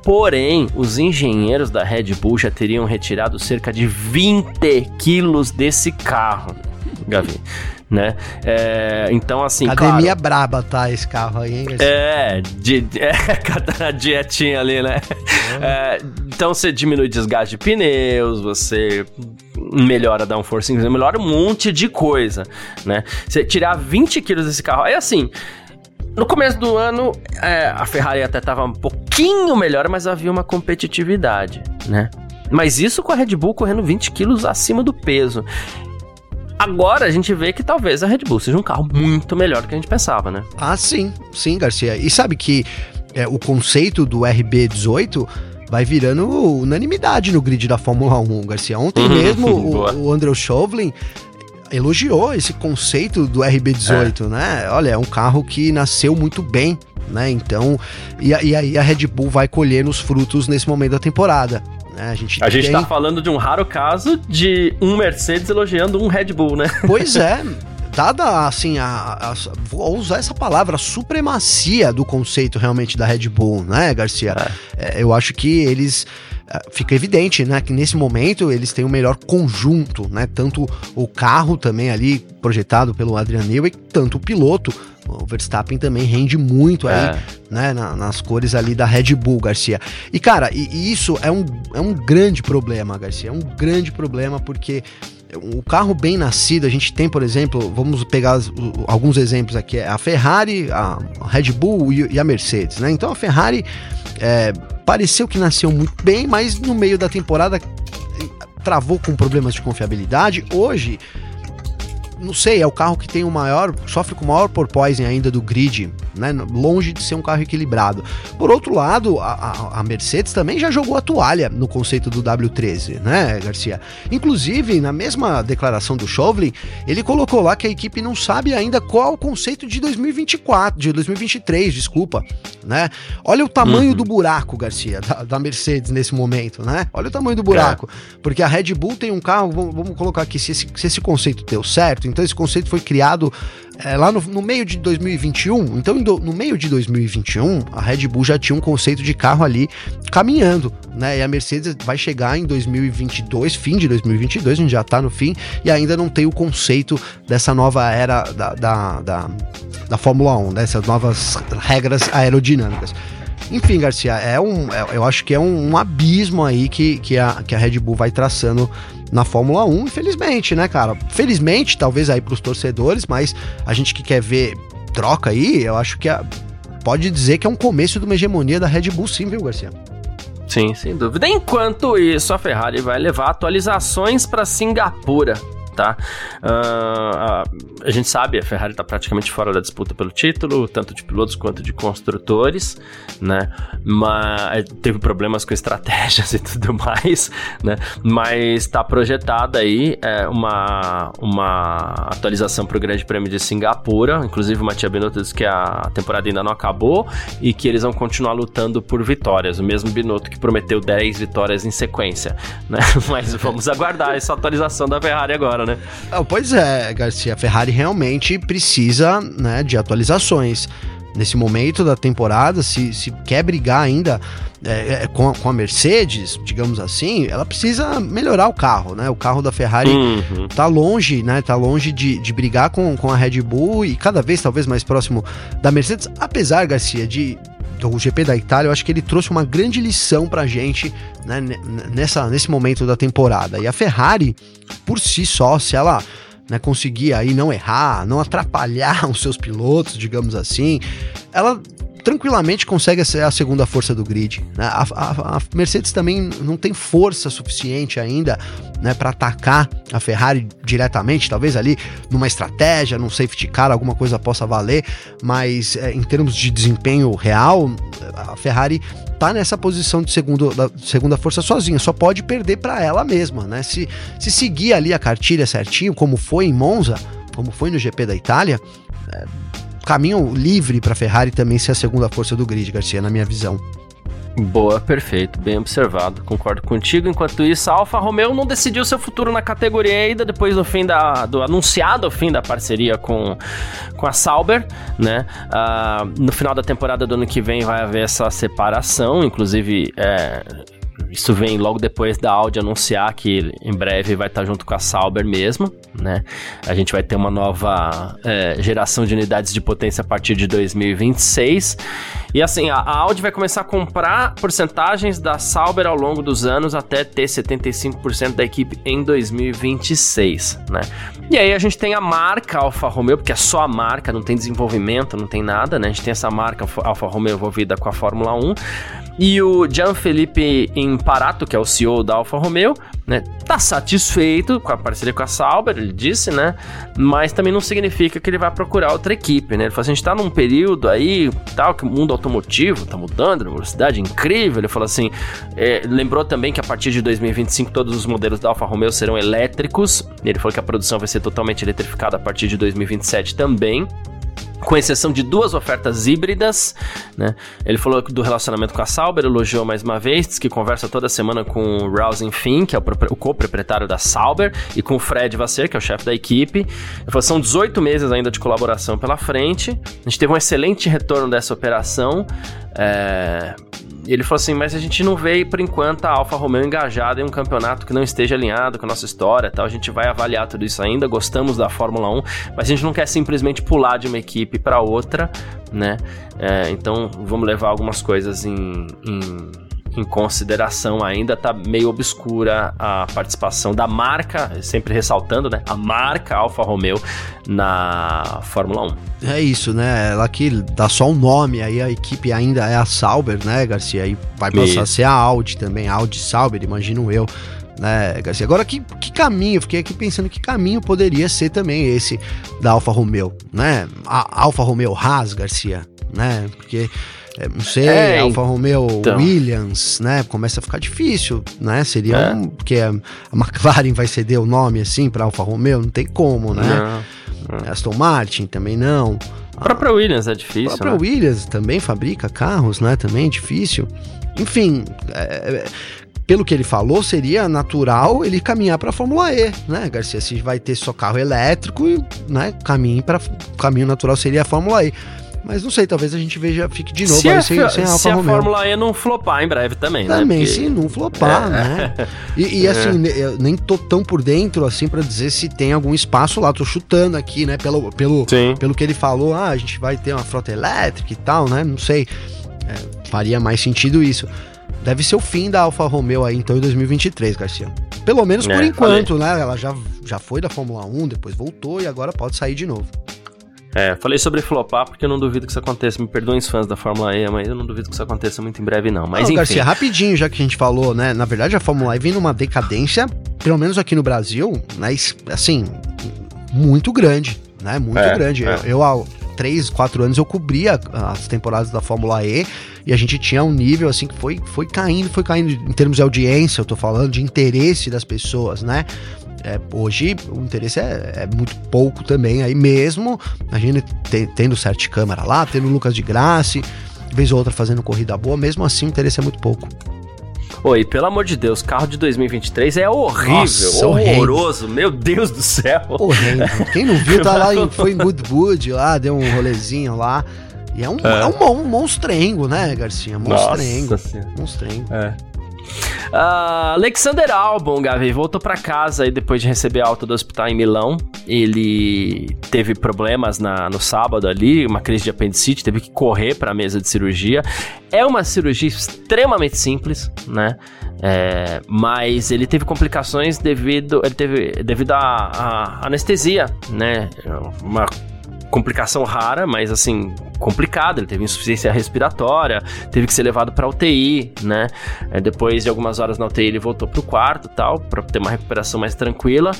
Porém, os engenheiros da Red Bull já teriam retirado cerca de 20 quilos desse carro, Gavi né? É, então, assim. Academia claro, braba, tá? Esse carro aí, hein? É, de, é cada dietinha ali, né? É. É, então você diminui desgaste de pneus, você melhora um forcing, melhora um monte de coisa, né? Você tirar 20 quilos desse carro, aí assim. No começo do ano, é, a Ferrari até estava um pouquinho melhor, mas havia uma competitividade, né? Mas isso com a Red Bull correndo 20 quilos acima do peso. Agora a gente vê que talvez a Red Bull seja um carro muito melhor do que a gente pensava, né? Ah, sim, sim, Garcia. E sabe que é, o conceito do RB18 vai virando unanimidade no grid da Fórmula 1, Garcia. Ontem uhum, mesmo o, o Andrew Chauvelin elogiou esse conceito do RB18, é. né? Olha, é um carro que nasceu muito bem, né? Então, e, e aí a Red Bull vai colher os frutos nesse momento da temporada. Né? A gente, a gente tá falando de um raro caso de um Mercedes elogiando um Red Bull, né? Pois é. dada assim a, a, vou usar essa palavra a supremacia do conceito realmente da Red Bull, né, Garcia? É. É, eu acho que eles fica evidente, né, que nesse momento eles têm o melhor conjunto, né, tanto o carro também ali projetado pelo Adrian Newey, tanto o piloto, o Verstappen também rende muito aí, é. né, na, nas cores ali da Red Bull, Garcia. E cara, e, e isso é um, é um grande problema, Garcia, é um grande problema porque o carro bem nascido, a gente tem, por exemplo, vamos pegar alguns exemplos aqui, é a Ferrari, a Red Bull e, a Mercedes, né? Então a Ferrari é, pareceu que nasceu muito bem, mas no meio da temporada eh, travou com problemas de confiabilidade. Hoje não sei, é o carro que tem o maior, sofre com o maior porpoising ainda do grid, né? Longe de ser um carro equilibrado. Por outro lado, a, a, Mercedes também já jogou a toalha no conceito do W13, né, Garcia? Inclusive, na mesma declaração do Chauvelin, ele colocou lá que a equipe não sabe ainda qual é o conceito de 2024, de 2023, desculpa, né? Olha o tamanho uhum. do buraco, Garcia, da, da, Mercedes nesse momento, né? Olha o tamanho do buraco. É. Porque a Red Bull tem um carro, vamos, vamos colocar aqui, se esse, se esse conceito deu certo, então esse conceito foi criado é, lá no, no, meio de 2021. Então, do, no meio de 2021, a Red Bull já tinha um conceito de carro ali caminhando, né? E a Mercedes vai chegar em 2022, fim de 2022, a gente já tá no fim, e ainda não tem o conceito dessa nova era da, da, da, da Fórmula 1, dessas novas regras aerodinâmicas. Enfim, Garcia, é um, é, eu acho que é um, um, abismo aí que, que, a, que a Red Bull vai traçando na Fórmula 1, infelizmente, né, cara? Felizmente, talvez aí para os torcedores, mas a gente que quer ver troca aí, eu acho que a, pode dizer que é um começo de uma hegemonia da Red Bull, sim, viu, Garcia? Sim, sem dúvida. Enquanto isso, a Ferrari vai levar atualizações para Singapura tá? Uh, a gente sabe, a Ferrari está praticamente fora da disputa pelo título, tanto de pilotos quanto de construtores, né? Mas teve problemas com estratégias e tudo mais, né? Mas está projetada aí é, uma, uma atualização para o Grande Prêmio de Singapura. Inclusive, o Matia Binotto disse que a temporada ainda não acabou e que eles vão continuar lutando por vitórias. O mesmo Binotto que prometeu 10 vitórias em sequência, né? Mas vamos aguardar essa atualização da Ferrari agora, né? Né? Ah, pois é, Garcia, a Ferrari realmente precisa né, de atualizações. Nesse momento da temporada, se, se quer brigar ainda é, é, com, com, a Mercedes, digamos assim, ela precisa melhorar o carro, né? O carro da Ferrari uhum. tá longe, né? Tá longe de, de brigar com, com a Red Bull e cada vez talvez mais próximo da Mercedes, apesar, Garcia, de o GP da Itália, eu acho que ele trouxe uma grande lição pra gente né, nessa, nesse momento da temporada. E a Ferrari, por si só, se ela né, conseguir aí não errar, não atrapalhar os seus pilotos, digamos assim, ela tranquilamente consegue ser a segunda força do grid. Né? A, a, a, Mercedes também não tem força suficiente ainda né, para atacar a Ferrari diretamente, talvez ali numa estratégia, num safety car, alguma coisa possa valer, mas é, em termos de desempenho real, a Ferrari tá nessa posição de segundo, da segunda força sozinha, só pode perder para ela mesma, né? Se, se seguir ali a cartilha certinho, como foi em Monza, como foi no GP da Itália, é, caminho livre para a Ferrari também ser a segunda força do grid, Garcia, na minha visão. Boa, perfeito, bem observado, concordo contigo. Enquanto isso, a Alfa Romeo não decidiu seu futuro na categoria ainda, depois do fim da. do anunciado fim da parceria com, com a Sauber, né? Uh, no final da temporada do ano que vem vai haver essa separação, inclusive. É, isso vem logo depois da Audi anunciar que em breve vai estar junto com a Sauber mesmo, né? A gente vai ter uma nova é, geração de unidades de potência a partir de 2026. E assim, a, Audi vai começar a comprar porcentagens da Sauber ao longo dos anos até ter 75% da equipe em 2026, né? E aí a gente tem a marca Alfa Romeo, porque é só a marca, não tem desenvolvimento, não tem nada, né? A gente tem essa marca Alfa Romeo envolvida com a Fórmula 1. E o Gianfelipe Imparato, que é o CEO da Alfa Romeo, né, tá satisfeito com a parceria com a Sauber, ele disse, né? Mas também não significa que ele vai procurar outra equipe, né? Ele falou assim, a gente tá num período aí, tal, que o mundo automotivo tá mudando, velocidade incrível. Ele falou assim, é, lembrou também que a partir de 2025 todos os modelos da Alfa Romeo serão elétricos. Ele falou que a produção vai ser totalmente eletrificada a partir de 2027 também com exceção de duas ofertas híbridas, né? Ele falou do relacionamento com a Sauber, elogiou mais uma vez, diz que conversa toda semana com o Rousing Finn, que é o, co-proprietário da Sauber, e com o Fred Vasser, que é o chefe da equipe. Ele falou, são 18 meses ainda de colaboração pela frente. A gente teve um excelente retorno dessa operação. É, ele falou assim, mas a gente não vê, por enquanto, a Alfa Romeo engajada em um campeonato que não esteja alinhado com a nossa história tal. A gente vai avaliar tudo isso ainda, gostamos da Fórmula 1, mas a gente não quer simplesmente pular de uma equipe para outra, né? É, então, vamos levar algumas coisas em, em em consideração ainda tá meio obscura a participação da marca, sempre ressaltando, né, a marca Alfa Romeo na Fórmula 1. É isso, né? Ela que dá só o um nome, aí a equipe ainda é a Sauber, né, Garcia? Aí vai passar isso. a ser a Audi também, a Audi Sauber, imagino eu né, Garcia? Agora, que, que caminho? Fiquei aqui pensando que caminho poderia ser também esse da Alfa Romeo, né? A Alfa Romeo Haas, Garcia, né? Porque não sei, é, Alfa Romeo então. Williams, né? Começa a ficar difícil, né? Seria é. um. Porque a, McLaren vai ceder o nome assim para Alfa Romeo, não tem como, né? Não, não. Aston Martin também não. A própria Williams é difícil. A própria né? Williams também fabrica carros, né? Também é difícil. Enfim, é, é pelo que ele falou, seria natural ele caminhar para a Fórmula E, né, Garcia? Se vai ter só carro elétrico, né, caminho para caminho natural seria a Fórmula E. Mas não sei, talvez a gente veja, fique de novo se a, sem, sem Alfa Se a Fórmula E não flopar em breve também, né? Também, Porque... se não flopar, é. né? E, e é. assim, eu nem tô tão por dentro, assim, para dizer se tem algum espaço lá. Tô chutando aqui, né? Pelo, pelo, pelo que ele falou, ah, a gente vai ter uma frota elétrica e tal, né? Não sei. É, faria mais sentido isso. Deve ser o fim da Alfa Romeo aí, então, em 2023, Garcia. Pelo menos por é, enquanto, falei. né? Ela já, já foi da Fórmula 1, depois voltou e agora pode sair de novo. É, falei sobre flopar porque eu não duvido que isso aconteça. Me perdoem os fãs da Fórmula E, mas eu não duvido que isso aconteça muito em breve, não. Mas não, enfim. Garcia, rapidinho, já que a gente falou, né? Na verdade, a Fórmula E vem numa decadência, pelo menos aqui no Brasil, né? Assim, muito grande, né? Muito é, grande. É. Eu, eu, há três, quatro anos, eu cobria as temporadas da Fórmula E e a gente tinha um nível, assim, que foi, foi caindo, foi caindo em termos de audiência, eu tô falando, de interesse das pessoas, né? É, hoje o interesse é, é, muito pouco também, aí mesmo a gente tendo sete câmera lá, tendo o Lucas de Graça, vez ou outra fazendo corrida boa, mesmo assim o interesse é muito pouco. Oi, pelo amor de Deus, carro de 2023 é horrível, Nossa, horroroso, meu Deus do céu. Horrível. Quem não viu, tá lá, em, foi em Goodwood lá, deu um rolezinho lá. E é um, é. é um, um monstrengo, né, Garcia? Monstrengo. Nossa, monstrengo. É. Uh, Alexander Albon, Gavi, voltou para casa aí depois de receber alta do hospital em Milão. Ele teve problemas na, no sábado ali, uma crise de apendicite, teve que correr para a mesa de cirurgia. É uma cirurgia extremamente simples, né? É, mas ele teve complicações devido, ele teve, devido à anestesia, né? Uma complicação rara, mas assim, complicada. Ele teve insuficiência respiratória, teve que ser levado para UTI, né? É, depois de algumas horas na UTI, ele voltou para o quarto tal, para ter uma recuperação mais tranquila.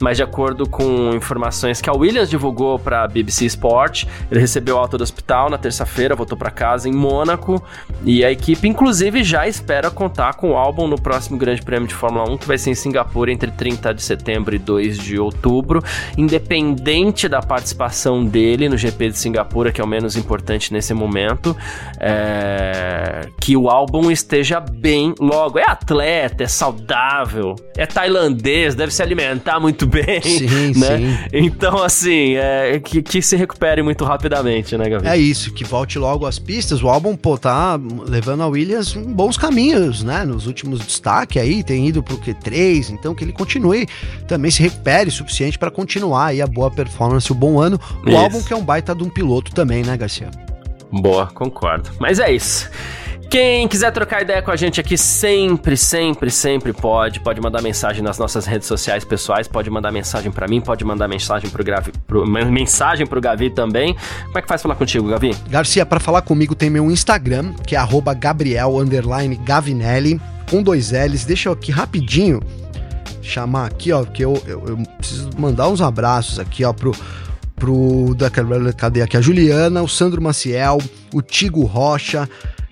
Mas de acordo com informações que a Williams divulgou para a BBC Sport, ele recebeu alta do hospital na terça-feira, voltou para casa em Mônaco e a equipe, inclusive, já espera contar com o álbum no próximo Grande Prêmio de Fórmula 1, que vai ser em Singapura entre 30 de setembro e 2 de outubro, independente da participação dele no GP de Singapura, que é o menos importante importante nesse momento. É, que o álbum esteja bem logo. É atleta, é saudável, é tailandês, deve se alimentar muito bem. Sim, né? sim. Então, assim, é, que, que se recupere muito rapidamente, né, Gavi? É isso, que volte logo às pistas. O álbum, pô, tá levando a Williams em bons caminhos, né? Nos últimos destaques aí, tem ido pro Q3, então que ele continue, também se recupere o suficiente para continuar aí a boa performance, o bom ano. O isso. álbum que é um baita de um piloto também, né, Garcia? Boa, concordo. Mas é isso. Quem quiser trocar ideia com a gente aqui, sempre, sempre, sempre pode. Pode mandar mensagem nas nossas redes sociais pessoais, pode mandar mensagem para mim, pode mandar mensagem pro, Gravi, pro, mensagem pro Gavi também. Como é que faz falar contigo, Gavi? Garcia, para falar comigo tem meu Instagram, que é Gabriel Gavinelli, com dois L's. Deixa eu aqui rapidinho chamar aqui, ó, que eu, eu, eu preciso mandar uns abraços aqui, ó, pro pro da cadê aqui? A Juliana, o Sandro Maciel, o Tigo Rocha,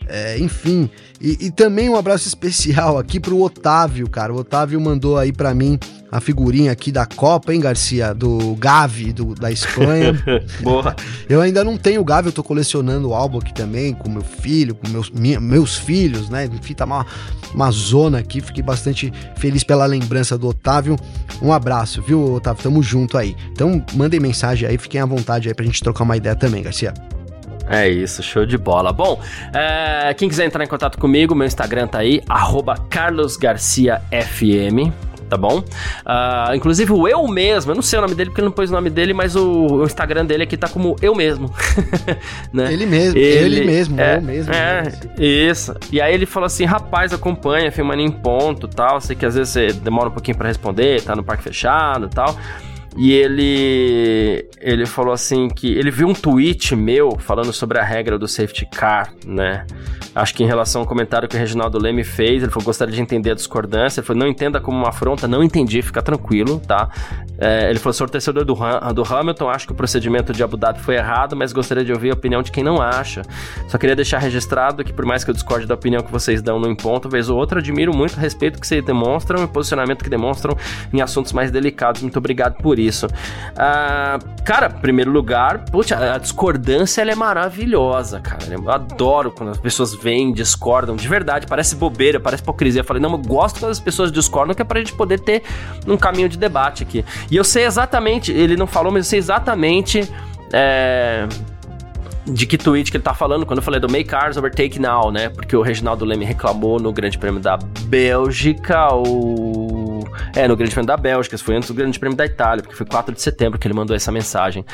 é, enfim, e, e, também um abraço especial aqui pro Otávio, cara. O Otávio mandou aí para mim a figurinha aqui da Copa, hein, Garcia? Do Gavi, do, da Espanha. Boa. Eu ainda não tenho o Gavi, eu tô colecionando o álbum aqui também, com meu filho, com meus, minha, meus filhos, né? Enfim, tá uma, uma zona aqui. Fiquei bastante feliz pela lembrança do Otávio. Um abraço, viu, Otávio? Tamo junto aí. Então, mandem mensagem aí, fiquem à vontade aí pra gente trocar uma ideia também, Garcia. É isso, show de bola. Bom, é, quem quiser entrar em contato comigo, meu Instagram tá aí, carlosgarciafm tá bom? Uh, inclusive o eu mesmo, eu não sei o nome dele porque ele não pôs o nome dele, mas o, o Instagram dele aqui tá como eu mesmo. né? Ele mesmo, ele, ele mesmo, é, eu mesmo. É, isso. E aí ele falou assim: rapaz, acompanha, filmando em ponto tal. Sei que às vezes você demora um pouquinho para responder, tá no parque fechado tal. E ele ele falou assim que ele viu um tweet meu falando sobre a regra do safety car, né? Acho que em relação ao comentário que o Reginaldo Leme fez, ele falou gostaria de entender a discordância. Ele falou não entenda como uma afronta, não entendi, fica tranquilo, tá? É, ele falou sou torcedor do, do Hamilton, acho que o procedimento de Abu Dhabi foi errado, mas gostaria de ouvir a opinião de quem não acha. Só queria deixar registrado que por mais que eu discorde da opinião que vocês dão no ponto, vez ou outra, admiro muito o respeito que vocês demonstram e o posicionamento que demonstram em assuntos mais delicados. Muito obrigado por isso isso. Ah, cara, primeiro lugar, puxa, a discordância ela é maravilhosa, cara. Eu adoro quando as pessoas vêm, discordam, de verdade, parece bobeira, parece hipocrisia. Eu falei, não, eu gosto quando as pessoas discordam, que é pra gente poder ter um caminho de debate aqui. E eu sei exatamente, ele não falou, mas eu sei exatamente. É, de que tweet que ele tá falando quando eu falei do Make Cars Overtake Now, né? Porque o Reginaldo Leme reclamou no Grande Prêmio da Bélgica, É, no Grande Prêmio da Bélgica, foi antes do Grande Prêmio da Itália, porque foi 4 de setembro que ele mandou essa mensagem,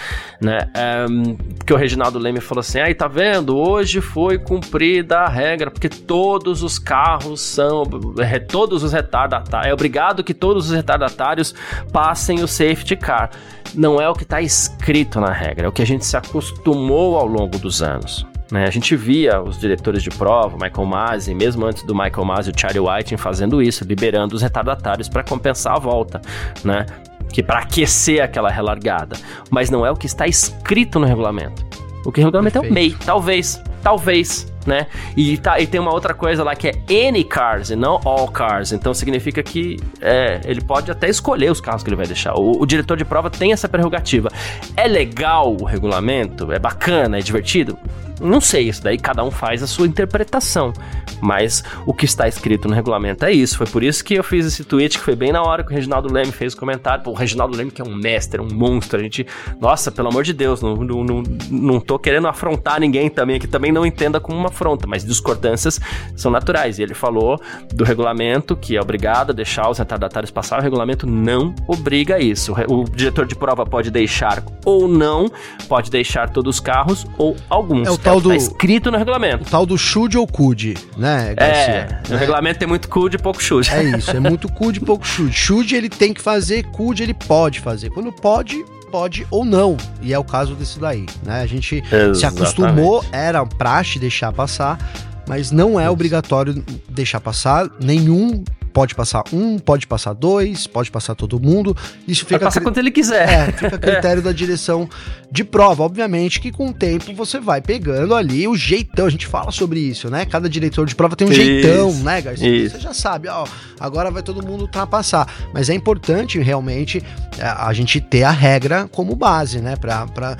né? Um, porque o Reginaldo Leme falou assim: aí tá vendo? Hoje foi cumprida a regra, porque todos os carros são. É, todos os retardatários. É obrigado que todos os retardatários passem o safety car não é o que está escrito na regra, é o que a gente se acostumou ao longo dos anos. Né? A gente via os diretores de prova, Michael Masi, mesmo antes do Michael Masi, o Charlie Whiting fazendo isso, liberando os retardatários para compensar a volta, né? Que para aquecer aquela relargada. Mas não é o que está escrito no regulamento. O que o regulamento Perfeito. é o MEI, talvez, talvez né? E, tá, e tem uma outra coisa lá que é any cars e não all cars. Então significa que é, ele pode até escolher os carros que ele vai deixar. O, o, diretor de prova tem essa prerrogativa. É legal o regulamento? É bacana? É divertido? Não sei, isso daí cada um faz a sua interpretação. Mas o que está escrito no regulamento é isso. Foi por isso que eu fiz esse tweet, que foi bem na hora que o Reginaldo Leme fez o comentário. Pô, o Reginaldo Leme, que é um mestre, um monstro. A gente, nossa, pelo amor de Deus, não, não, não, não tô querendo afrontar ninguém também, que também não entenda como uma afronta, mas discordâncias são naturais. E ele falou do regulamento, que é obrigado a deixar os retardatários passar. O regulamento não obriga isso. O, diretor de prova pode deixar ou não, pode deixar todos os carros ou alguns. É tal do. Tá escrito no regulamento. O tal do should ou could, né, Garcia? É, né? o regulamento tem muito could e pouco should. É isso, é muito could e pouco should. Should ele tem que fazer, could ele pode fazer. Quando pode, pode ou não. E é o caso desse daí, né? A gente Exatamente. se acostumou, era praxe deixar passar, mas não é obrigatório deixar passar nenhum pode passar um, pode passar dois, pode passar todo mundo. Isso fica. Passa quanto ele quiser. É, fica a critério da direção de prova. Obviamente que com o tempo você vai pegando ali o jeitão. A gente fala sobre isso, né? Cada diretor de prova tem um isso, jeitão, né, Garcia? Isso. Você já sabe, ó, agora vai todo mundo ultrapassar. Mas é importante realmente é, a gente ter a regra como base, né? Pra, pra,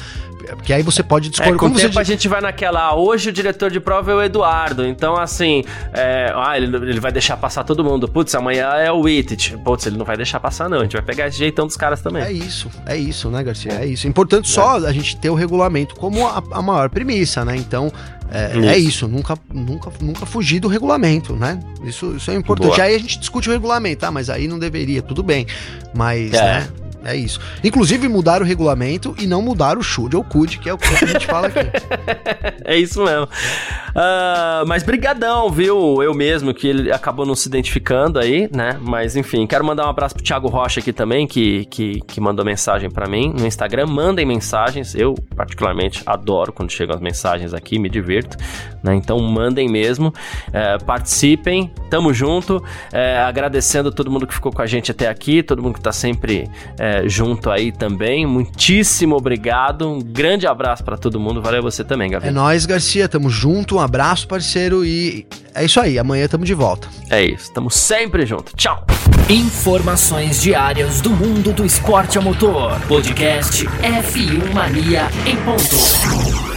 porque aí você pode discorrer. É, com o tempo você... a gente vai naquela. Ah, hoje o diretor de prova é o Eduardo. Então, assim. É, ah, ele, ele vai deixar passar todo mundo. Putz, amanhã é o Wittich. Putz, ele não vai deixar passar, não. A gente vai pegar esse jeitão dos caras também. É isso, é isso, né, Garcia? É isso. Importante só é. a gente ter o regulamento como a, a maior premissa, né? Então. É isso. é isso, nunca, nunca, nunca fugir do regulamento, né? Isso, isso é importante. Boa. Aí a gente discute o regulamento, ah, mas aí não deveria, tudo bem. Mas, é. né? É isso. Inclusive mudaram o regulamento e não mudaram o should ou could, que é o que a gente fala aqui. é isso mesmo. Uh, mas brigadão, viu? Eu mesmo, que ele acabou não se identificando aí, né? Mas enfim, quero mandar um abraço pro Thiago Rocha aqui também, que, que, que mandou mensagem para mim no Instagram. Mandem mensagens, eu particularmente adoro quando chegam as mensagens aqui, me divirto, né? Então mandem mesmo, é, participem, tamo junto. É, agradecendo todo mundo que ficou com a gente até aqui, todo mundo que tá sempre é, junto aí também. Muitíssimo obrigado, um grande abraço para todo mundo, valeu você também, Gabriel. É nóis, Garcia, tamo junto, um abraço, parceiro, e é isso aí, amanhã tamo de volta. É isso, tamo sempre junto. Tchau! Informações diárias do mundo do esporte a motor. Podcast F1 Mania em ponto.